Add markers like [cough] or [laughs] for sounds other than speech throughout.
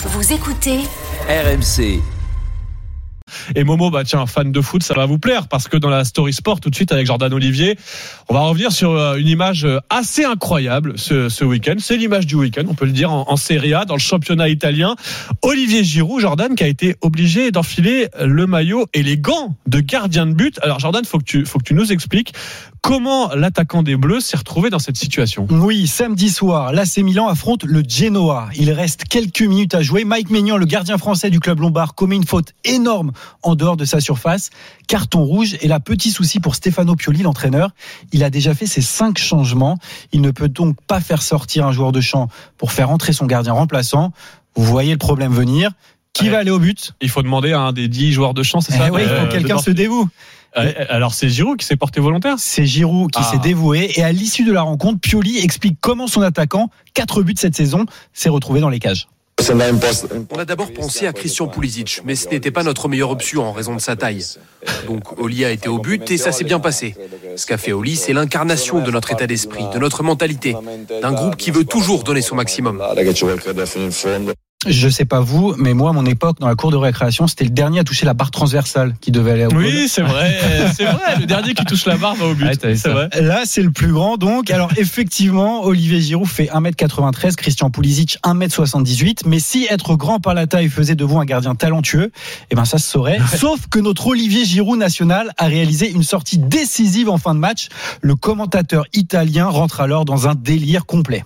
Vous écoutez RMC. Et Momo, bah tiens, fan de foot, ça va vous plaire parce que dans la story sport, tout de suite avec Jordan Olivier, on va revenir sur euh, une image euh, assez incroyable ce, ce week-end. C'est l'image du week-end, on peut le dire, en, en Serie A, dans le championnat italien. Olivier Giroud, Jordan, qui a été obligé d'enfiler le maillot et les gants de gardien de but. Alors Jordan, faut que tu, faut que tu nous expliques comment l'attaquant des Bleus s'est retrouvé dans cette situation. Oui, samedi soir, l'AC Milan affronte le Genoa. Il reste quelques minutes à jouer. Mike Maignan, le gardien français du club lombard, commet une faute énorme en dehors de sa surface. Carton rouge et là, petit souci pour Stefano Pioli, l'entraîneur. Il a déjà fait ses cinq changements. Il ne peut donc pas faire sortir un joueur de champ pour faire entrer son gardien remplaçant. Vous voyez le problème venir. Qui Ouais. va aller au but Il faut demander à un des 10 joueurs de champ, c'est ça Eh oui, il faut euh, que quelqu'un se dévoue. Euh, Alors c'est Giroud qui s'est porté volontaire C'est Giroud qui Ah. s'est dévoué et à l'issue de la rencontre, Pioli explique comment son attaquant, quatre buts cette saison, s'est retrouvé dans les cages. On a d'abord pensé à Christian Pulisic, mais ce n'était pas notre meilleure option en raison de sa taille. Donc Oli a été au but et ça s'est bien passé. Ce qu'a fait Oli, c'est l'incarnation de notre état d'esprit, de notre mentalité, d'un groupe qui veut toujours donner son maximum. Je sais pas vous, mais moi, à mon époque, dans la cour de récréation, c'était le dernier à toucher la barre transversale qui devait aller au. Oui, c'est vrai, [laughs] c'est vrai. Le dernier qui touche la barre va au but. Ouais, t'avais c'est ça. vrai. Là, c'est le plus grand, donc. Alors, effectivement, Olivier Giroud fait 1m93, Christian Pulisic 1m78. Mais si être grand par la taille faisait de vous un gardien talentueux, eh ben, ça se saurait. [laughs] Sauf que notre Olivier Giroud national a réalisé une sortie décisive en fin de match. Le commentateur italien rentre alors dans un délire complet.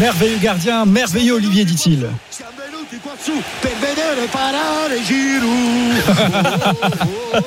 Merveilleux gardien, merveilleux Olivier, dit-il.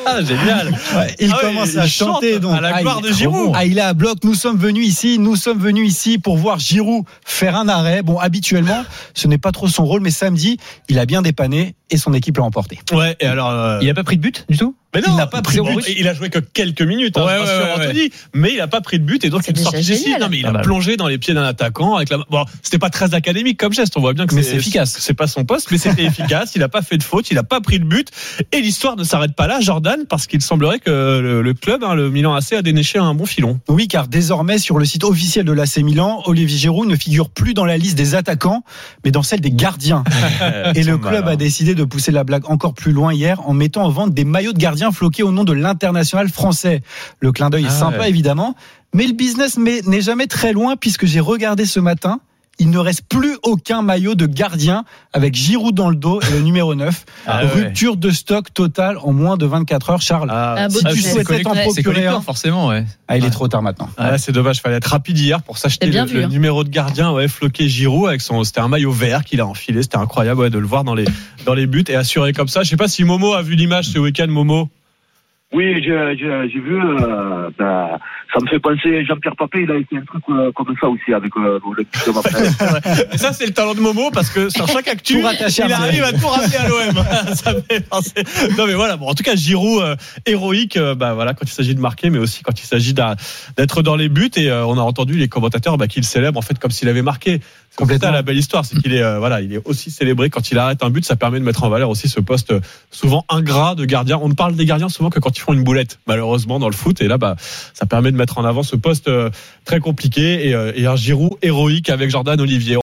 Ah, génial. Il Ah oui, commence il à chante chanter donc. à la Ah, gloire il- de Giroud. Ah, il est à bloc. Nous sommes venus ici. Nous sommes venus ici pour voir Giroud faire un arrêt. Bon, habituellement, ce n'est pas trop son rôle, mais samedi, il a bien dépanné et son équipe l'a emporté. Ouais, et alors. euh, Il a pas pris de but du tout? Mais Il n'a pas pris de but. Il a joué que quelques minutes, hein, Ouais, je ouais, rassure ouais, Anthony. mais il n'a pas pris de but et donc C'est une sortie décisive. Non, mais il Pas a mal. plongé dans les pieds d'un attaquant avec la. Bon, c'était pas très académique comme geste. On voit bien que c'est efficace. C'est pas son poste, mais c'était [laughs] efficace. Il a pas fait de faute, il a pas pris de but. Et l'histoire ne s'arrête pas là, Jordan, parce qu'il semblerait que le, le club, hein, le Milan AC, a déniché un bon filon. Oui, car désormais, sur le site officiel de l'AC Milan, Olivier Giroud ne figure plus dans la liste des attaquants, mais dans celle des gardiens. [laughs] Et le club a décidé de pousser la blague encore plus loin hier en mettant en vente des maillots de gardiens floqués au nom de l'international français. Le clin d'œil est Ah sympa ouais. évidemment, mais le business n'est jamais très loin puisque j'ai regardé ce matin. Il ne reste plus aucun maillot de gardien avec Giroud dans le dos et le numéro 9. Ah ouais. Rupture de stock totale en moins de 24 heures, Charles. Ah, si tu business. souhaitais t'en procurer un, forcément, ouais. ah, il est trop tard maintenant. Ah, c'est dommage, fallait être rapide hier pour s'acheter le, vu, le hein. numéro de gardien, ouais, floqué Giroud avec son, c'était un maillot vert qu'il a enfilé, c'était incroyable ouais, de le voir dans les dans les buts et assuré comme ça. Je sais pas si Momo a vu l'image ce week-end, Momo. Oui, j'ai vu. euh, ben, ça me fait penser. Jean-Pierre Papé, il a été un truc euh, comme ça aussi avec euh, le petit de Marseille. [laughs] Et ça c'est le talent de Momo parce que sur chaque actu, il arrive à tout ramener à l'OM. [laughs] ça me fait penser. Non mais voilà, bon, en tout cas Giroud euh, héroïque, euh, bah voilà quand il s'agit de marquer, mais aussi quand il s'agit d'être dans les buts et euh, on a entendu les commentateurs bah, qu'il célèbre en fait comme s'il avait marqué. C'est Complètement. ça la belle histoire, c'est qu'il est euh, voilà, il est aussi célébré quand il arrête un but, ça permet de mettre en valeur aussi ce poste souvent ingrat de gardien. On ne parle des gardiens souvent que quand ils une boulette, malheureusement dans le foot et là bah ça permet de mettre en avant ce poste euh, très compliqué et, euh, et un Giroud héroïque avec Jordan Olivier.